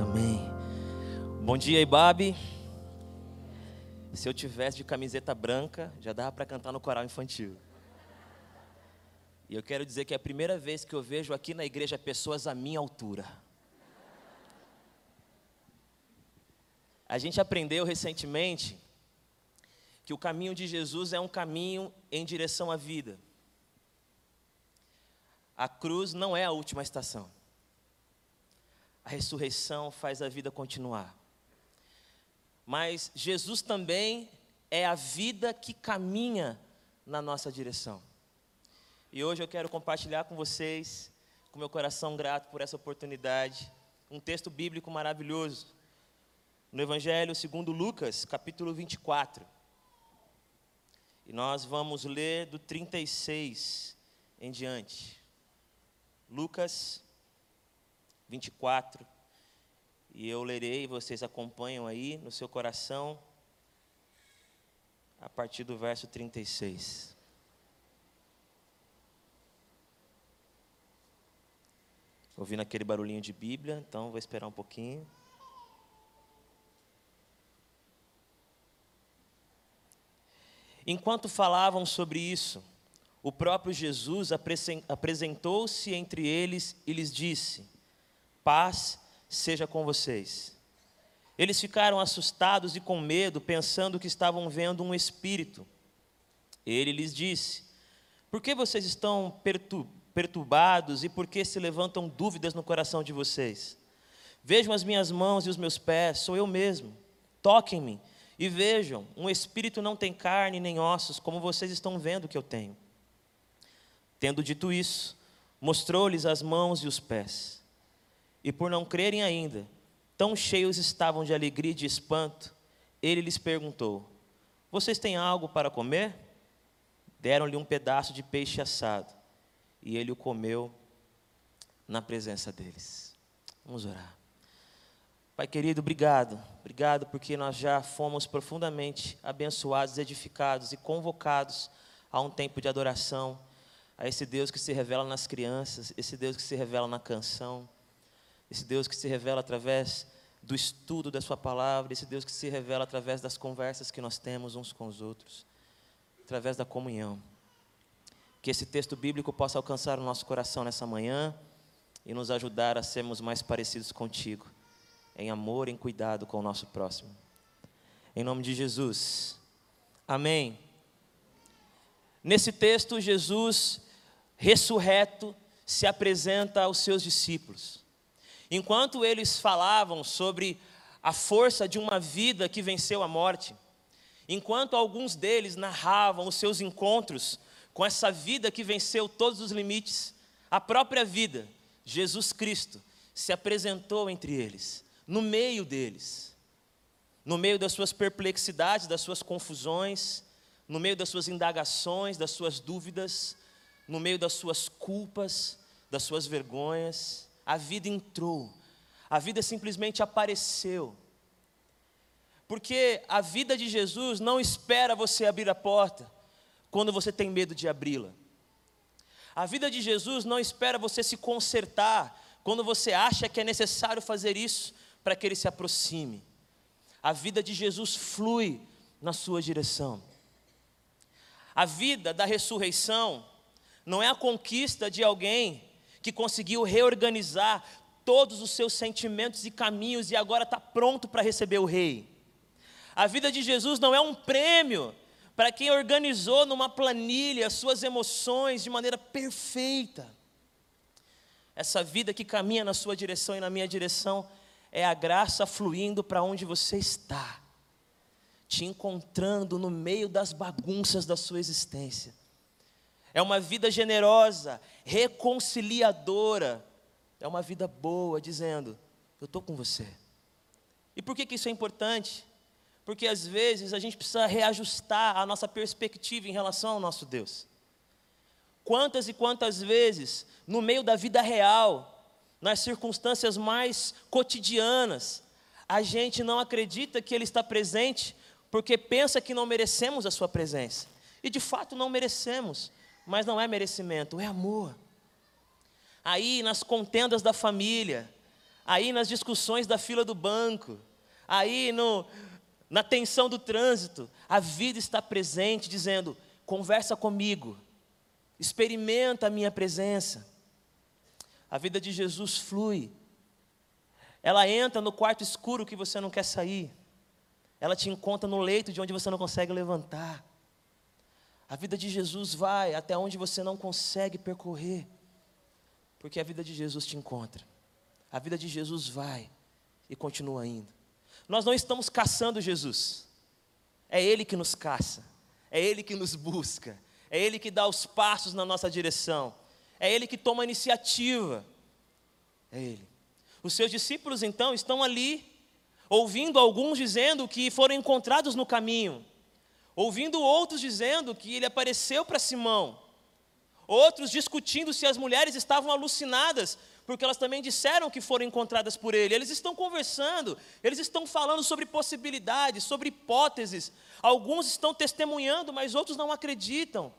Amém. Bom dia, Ibabe. Se eu tivesse de camiseta branca, já dava para cantar no coral infantil. E eu quero dizer que é a primeira vez que eu vejo aqui na igreja pessoas à minha altura. A gente aprendeu recentemente que o caminho de Jesus é um caminho em direção à vida. A cruz não é a última estação. A ressurreição faz a vida continuar. Mas Jesus também é a vida que caminha na nossa direção. E hoje eu quero compartilhar com vocês, com meu coração grato por essa oportunidade, um texto bíblico maravilhoso. No Evangelho segundo Lucas, capítulo 24. E nós vamos ler do 36 em diante. Lucas 24. E eu lerei, vocês acompanham aí no seu coração, a partir do verso 36. Ouvindo aquele barulhinho de Bíblia, então vou esperar um pouquinho. Enquanto falavam sobre isso, o próprio Jesus apresentou-se entre eles e lhes disse: Paz seja com vocês. Eles ficaram assustados e com medo, pensando que estavam vendo um espírito. Ele lhes disse: Por que vocês estão perturbados e por que se levantam dúvidas no coração de vocês? Vejam as minhas mãos e os meus pés, sou eu mesmo. Toquem-me e vejam: um espírito não tem carne nem ossos, como vocês estão vendo que eu tenho. Tendo dito isso, mostrou-lhes as mãos e os pés. E por não crerem ainda, tão cheios estavam de alegria e de espanto, ele lhes perguntou: Vocês têm algo para comer? Deram-lhe um pedaço de peixe assado, e ele o comeu na presença deles. Vamos orar. Pai querido, obrigado. Obrigado porque nós já fomos profundamente abençoados, edificados e convocados a um tempo de adoração, a esse Deus que se revela nas crianças, esse Deus que se revela na canção esse Deus que se revela através do estudo da Sua palavra, esse Deus que se revela através das conversas que nós temos uns com os outros, através da comunhão. Que esse texto bíblico possa alcançar o nosso coração nessa manhã e nos ajudar a sermos mais parecidos contigo, em amor, em cuidado com o nosso próximo. Em nome de Jesus. Amém. Nesse texto, Jesus, ressurreto, se apresenta aos seus discípulos. Enquanto eles falavam sobre a força de uma vida que venceu a morte, enquanto alguns deles narravam os seus encontros com essa vida que venceu todos os limites, a própria vida, Jesus Cristo, se apresentou entre eles, no meio deles, no meio das suas perplexidades, das suas confusões, no meio das suas indagações, das suas dúvidas, no meio das suas culpas, das suas vergonhas a vida entrou, a vida simplesmente apareceu. Porque a vida de Jesus não espera você abrir a porta quando você tem medo de abri-la. A vida de Jesus não espera você se consertar quando você acha que é necessário fazer isso para que ele se aproxime. A vida de Jesus flui na sua direção. A vida da ressurreição não é a conquista de alguém que conseguiu reorganizar todos os seus sentimentos e caminhos e agora está pronto para receber o Rei. A vida de Jesus não é um prêmio para quem organizou numa planilha as suas emoções de maneira perfeita. Essa vida que caminha na sua direção e na minha direção é a graça fluindo para onde você está, te encontrando no meio das bagunças da sua existência é uma vida generosa, reconciliadora, é uma vida boa, dizendo: Eu estou com você. E por que, que isso é importante? Porque às vezes a gente precisa reajustar a nossa perspectiva em relação ao nosso Deus. Quantas e quantas vezes, no meio da vida real, nas circunstâncias mais cotidianas, a gente não acredita que Ele está presente porque pensa que não merecemos a Sua presença. E de fato não merecemos mas não é merecimento, é amor. Aí, nas contendas da família, aí nas discussões da fila do banco, aí no, na tensão do trânsito, a vida está presente, dizendo: conversa comigo, experimenta a minha presença. A vida de Jesus flui, ela entra no quarto escuro que você não quer sair, ela te encontra no leito de onde você não consegue levantar. A vida de Jesus vai até onde você não consegue percorrer, porque a vida de Jesus te encontra. A vida de Jesus vai e continua indo. Nós não estamos caçando Jesus, é Ele que nos caça, é Ele que nos busca, é Ele que dá os passos na nossa direção, é Ele que toma a iniciativa, é Ele. Os seus discípulos então estão ali, ouvindo alguns dizendo que foram encontrados no caminho, ouvindo outros dizendo que ele apareceu para Simão, outros discutindo se as mulheres estavam alucinadas porque elas também disseram que foram encontradas por ele. Eles estão conversando, eles estão falando sobre possibilidades, sobre hipóteses. Alguns estão testemunhando, mas outros não acreditam.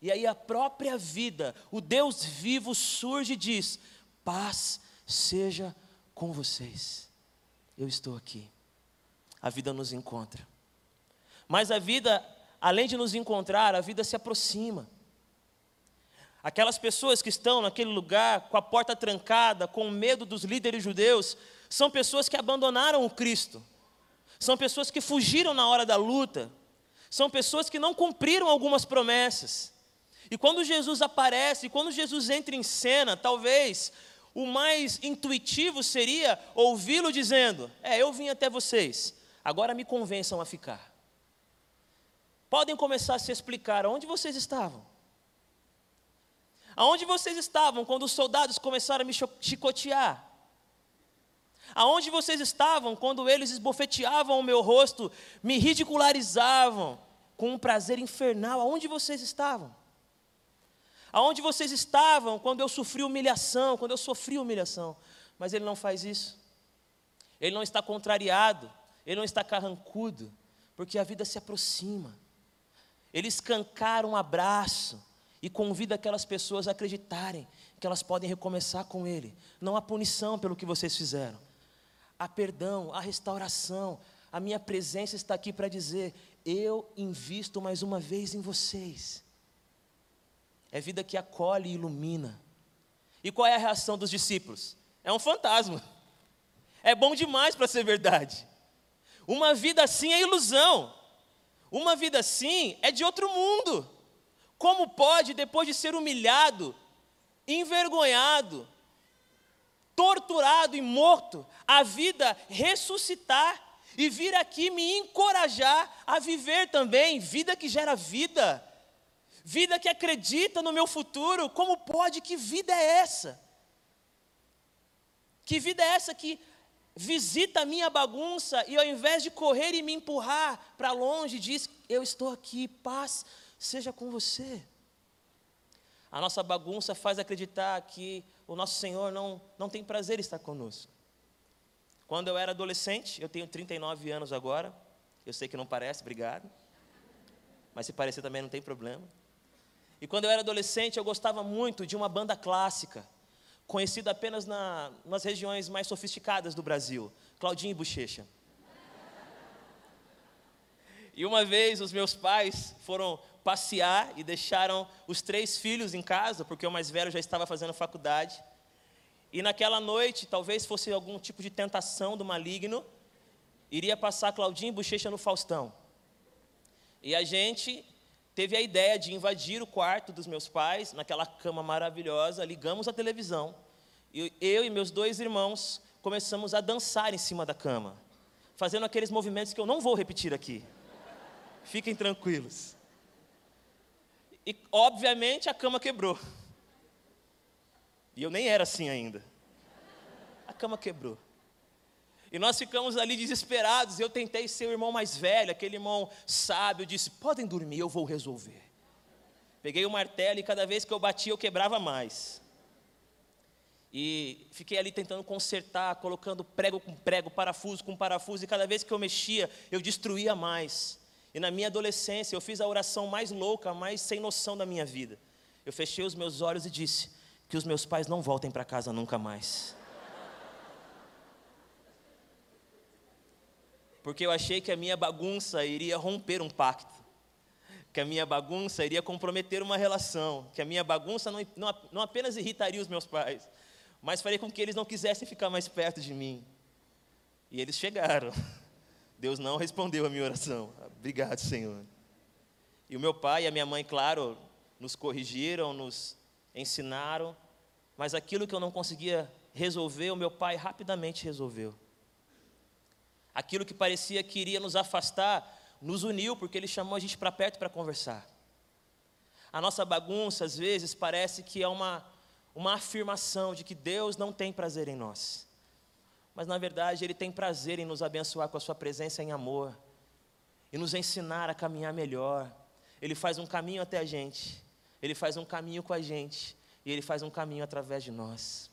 E aí a própria vida, o Deus vivo surge e diz: paz seja com vocês. Eu estou aqui. A vida nos encontra. Mas a vida, além de nos encontrar, a vida se aproxima. Aquelas pessoas que estão naquele lugar com a porta trancada, com medo dos líderes judeus, são pessoas que abandonaram o Cristo, são pessoas que fugiram na hora da luta, são pessoas que não cumpriram algumas promessas. E quando Jesus aparece, quando Jesus entra em cena, talvez o mais intuitivo seria ouvi-lo dizendo: É, eu vim até vocês, agora me convençam a ficar. Podem começar a se explicar onde vocês estavam. Aonde vocês estavam quando os soldados começaram a me chicotear? Aonde vocês estavam quando eles esbofeteavam o meu rosto, me ridicularizavam com um prazer infernal? Aonde vocês estavam? Aonde vocês estavam quando eu sofri humilhação, quando eu sofri humilhação? Mas ele não faz isso. Ele não está contrariado, ele não está carrancudo, porque a vida se aproxima. Ele escancara um abraço, e convida aquelas pessoas a acreditarem que elas podem recomeçar com Ele. Não há punição pelo que vocês fizeram, há perdão, há restauração. A minha presença está aqui para dizer: eu invisto mais uma vez em vocês. É vida que acolhe e ilumina. E qual é a reação dos discípulos? É um fantasma. É bom demais para ser verdade. Uma vida assim é ilusão. Uma vida assim é de outro mundo. Como pode, depois de ser humilhado, envergonhado, torturado e morto, a vida ressuscitar e vir aqui me encorajar a viver também vida que gera vida, vida que acredita no meu futuro? Como pode? Que vida é essa? Que vida é essa que visita a minha bagunça e ao invés de correr e me empurrar para longe, diz: Eu estou aqui, paz seja com você. A nossa bagunça faz acreditar que o nosso Senhor não, não tem prazer em estar conosco. Quando eu era adolescente, eu tenho 39 anos agora, eu sei que não parece, obrigado. Mas se parecer também não tem problema. E quando eu era adolescente, eu gostava muito de uma banda clássica, conhecida apenas na, nas regiões mais sofisticadas do Brasil, Claudinho e Bochecha. E uma vez os meus pais foram passear e deixaram os três filhos em casa, porque o mais velho já estava fazendo faculdade. E naquela noite, talvez fosse algum tipo de tentação do maligno, iria passar Claudinho e Bochecha no Faustão. E a gente teve a ideia de invadir o quarto dos meus pais, naquela cama maravilhosa, ligamos a televisão, e eu e meus dois irmãos começamos a dançar em cima da cama, fazendo aqueles movimentos que eu não vou repetir aqui. Fiquem tranquilos. E, obviamente, a cama quebrou. E eu nem era assim ainda. A cama quebrou. E nós ficamos ali desesperados. Eu tentei ser o irmão mais velho, aquele irmão sábio. Disse: podem dormir, eu vou resolver. Peguei o martelo e cada vez que eu batia, eu quebrava mais. E fiquei ali tentando consertar, colocando prego com prego, parafuso com parafuso. E cada vez que eu mexia, eu destruía mais. E na minha adolescência eu fiz a oração mais louca, mais sem noção da minha vida. Eu fechei os meus olhos e disse: Que os meus pais não voltem para casa nunca mais. Porque eu achei que a minha bagunça iria romper um pacto, que a minha bagunça iria comprometer uma relação, que a minha bagunça não, não, não apenas irritaria os meus pais, mas faria com que eles não quisessem ficar mais perto de mim. E eles chegaram. Deus não respondeu a minha oração. Obrigado, Senhor. E o meu pai e a minha mãe, claro, nos corrigiram, nos ensinaram, mas aquilo que eu não conseguia resolver, o meu pai rapidamente resolveu. Aquilo que parecia que iria nos afastar, nos uniu, porque ele chamou a gente para perto para conversar. A nossa bagunça, às vezes, parece que é uma, uma afirmação de que Deus não tem prazer em nós. Mas, na verdade, Ele tem prazer em nos abençoar com a Sua presença em amor e nos ensinar a caminhar melhor. Ele faz um caminho até a gente, Ele faz um caminho com a gente e Ele faz um caminho através de nós.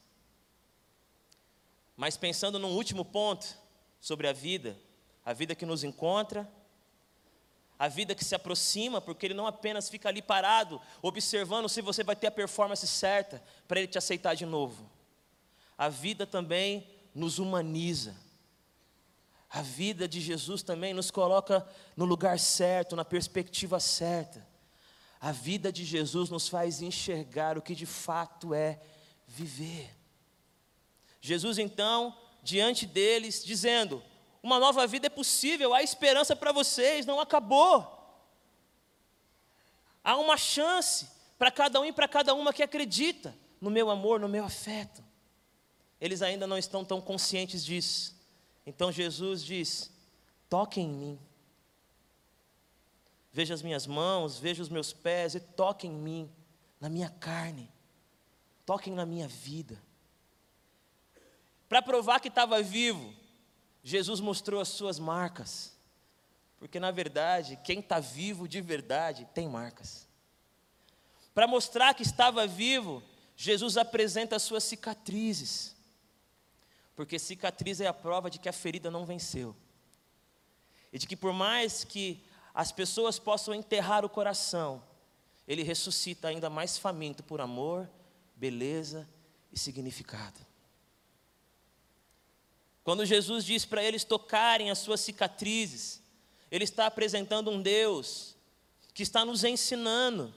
Mas pensando num último ponto sobre a vida, a vida que nos encontra, a vida que se aproxima, porque ele não apenas fica ali parado, observando se você vai ter a performance certa para ele te aceitar de novo. A vida também nos humaniza. A vida de Jesus também nos coloca no lugar certo, na perspectiva certa. A vida de Jesus nos faz enxergar o que de fato é viver. Jesus então, diante deles, dizendo: Uma nova vida é possível, há esperança para vocês, não acabou. Há uma chance para cada um e para cada uma que acredita no meu amor, no meu afeto. Eles ainda não estão tão conscientes disso. Então Jesus diz: toquem em mim. Veja as minhas mãos, veja os meus pés e toquem em mim, na minha carne. Toquem na minha vida. Para provar que estava vivo, Jesus mostrou as suas marcas. Porque na verdade, quem está vivo de verdade tem marcas. Para mostrar que estava vivo, Jesus apresenta as suas cicatrizes. Porque cicatriz é a prova de que a ferida não venceu. E de que por mais que as pessoas possam enterrar o coração, ele ressuscita ainda mais faminto por amor, beleza e significado. Quando Jesus diz para eles tocarem as suas cicatrizes, Ele está apresentando um Deus que está nos ensinando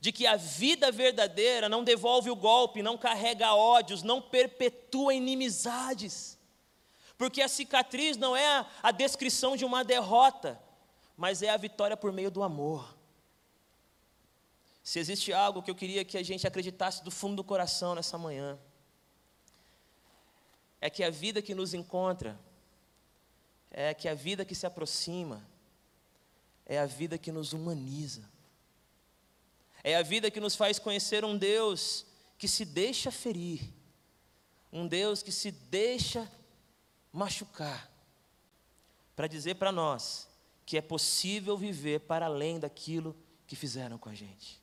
de que a vida verdadeira não devolve o golpe, não carrega ódios, não perpetua inimizades. Porque a cicatriz não é a, a descrição de uma derrota, mas é a vitória por meio do amor. Se existe algo que eu queria que a gente acreditasse do fundo do coração nessa manhã, é que a vida que nos encontra, é que a vida que se aproxima, é a vida que nos humaniza. É a vida que nos faz conhecer um Deus que se deixa ferir, um Deus que se deixa machucar, para dizer para nós que é possível viver para além daquilo que fizeram com a gente.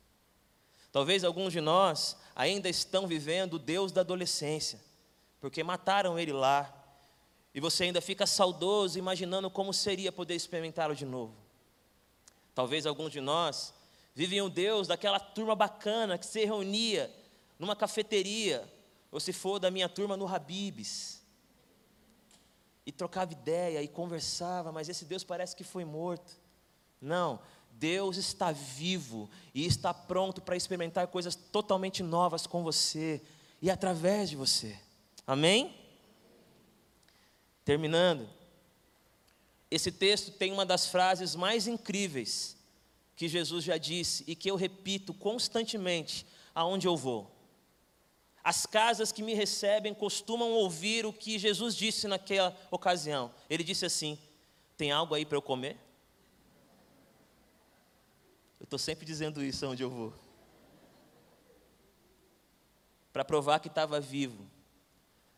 Talvez alguns de nós ainda estão vivendo o Deus da adolescência porque mataram ele lá, e você ainda fica saudoso, imaginando como seria poder experimentá-lo de novo. Talvez alguns de nós vivem o Deus daquela turma bacana que se reunia numa cafeteria, ou se for da minha turma no Habibs, e trocava ideia e conversava, mas esse Deus parece que foi morto. Não, Deus está vivo e está pronto para experimentar coisas totalmente novas com você e através de você. Amém? Terminando, esse texto tem uma das frases mais incríveis que Jesus já disse e que eu repito constantemente aonde eu vou. As casas que me recebem costumam ouvir o que Jesus disse naquela ocasião. Ele disse assim: Tem algo aí para eu comer? Eu estou sempre dizendo isso aonde eu vou. Para provar que estava vivo,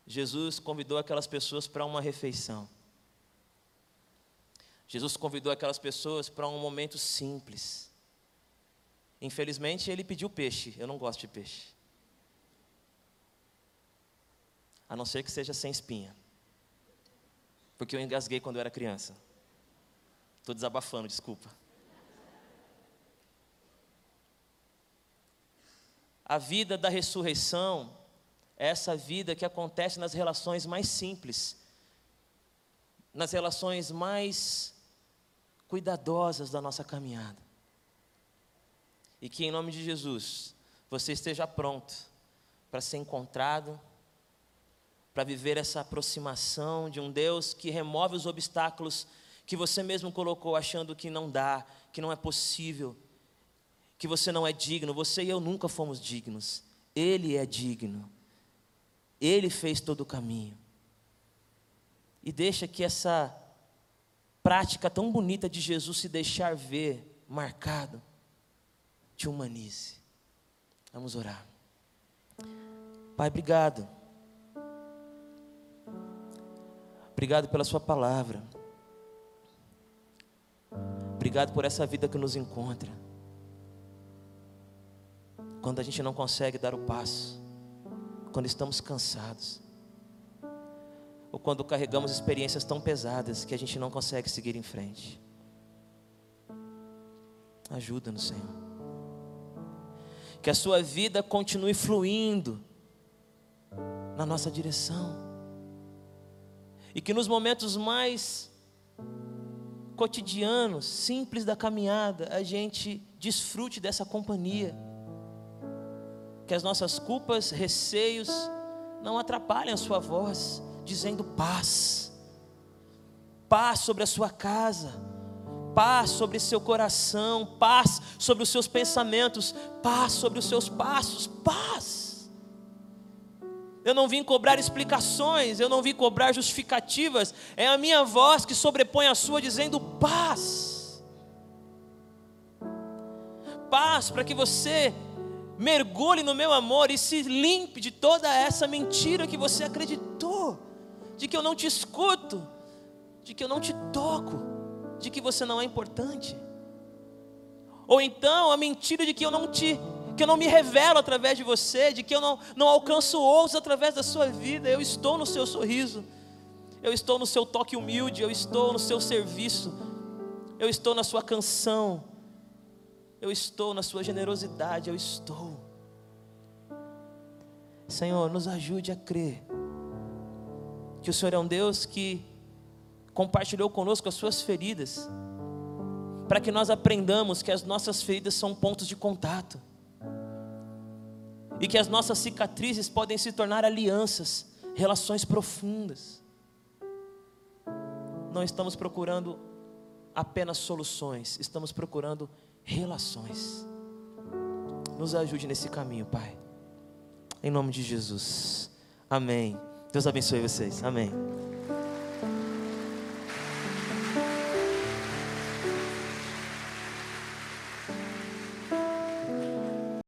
Jesus convidou aquelas pessoas para uma refeição. Jesus convidou aquelas pessoas para um momento simples. Infelizmente, ele pediu peixe. Eu não gosto de peixe. A não ser que seja sem espinha. Porque eu engasguei quando eu era criança. Estou desabafando, desculpa. A vida da ressurreição essa vida que acontece nas relações mais simples, nas relações mais cuidadosas da nossa caminhada. E que em nome de Jesus você esteja pronto para ser encontrado, para viver essa aproximação de um Deus que remove os obstáculos que você mesmo colocou achando que não dá, que não é possível, que você não é digno. Você e eu nunca fomos dignos. Ele é digno. Ele fez todo o caminho. E deixa que essa prática tão bonita de Jesus se deixar ver, marcado, te humanize. Vamos orar. Pai, obrigado. Obrigado pela Sua palavra. Obrigado por essa vida que nos encontra. Quando a gente não consegue dar o passo, quando estamos cansados, ou quando carregamos experiências tão pesadas que a gente não consegue seguir em frente. Ajuda-nos, Senhor. Que a Sua vida continue fluindo na nossa direção e que nos momentos mais cotidianos, simples da caminhada, a gente desfrute dessa companhia. Que as nossas culpas, receios, não atrapalhem a sua voz, dizendo paz. Paz sobre a sua casa, paz sobre seu coração, paz sobre os seus pensamentos, paz sobre os seus passos, paz eu não vim cobrar explicações, eu não vim cobrar justificativas, é a minha voz que sobrepõe a sua, dizendo paz. Paz para que você mergulhe no meu amor e se limpe de toda essa mentira que você acreditou, de que eu não te escuto, de que eu não te toco, de que você não é importante. Ou então a mentira de que eu não te que eu não me revelo através de você, de que eu não, não alcanço outros através da sua vida. Eu estou no seu sorriso, eu estou no seu toque humilde, eu estou no seu serviço, eu estou na sua canção, eu estou na sua generosidade, eu estou. Senhor, nos ajude a crer que o Senhor é um Deus que compartilhou conosco as suas feridas, para que nós aprendamos que as nossas feridas são pontos de contato e que as nossas cicatrizes podem se tornar alianças, relações profundas. Não estamos procurando apenas soluções, estamos procurando relações. Nos ajude nesse caminho, Pai. Em nome de Jesus. Amém. Deus abençoe vocês. Amém.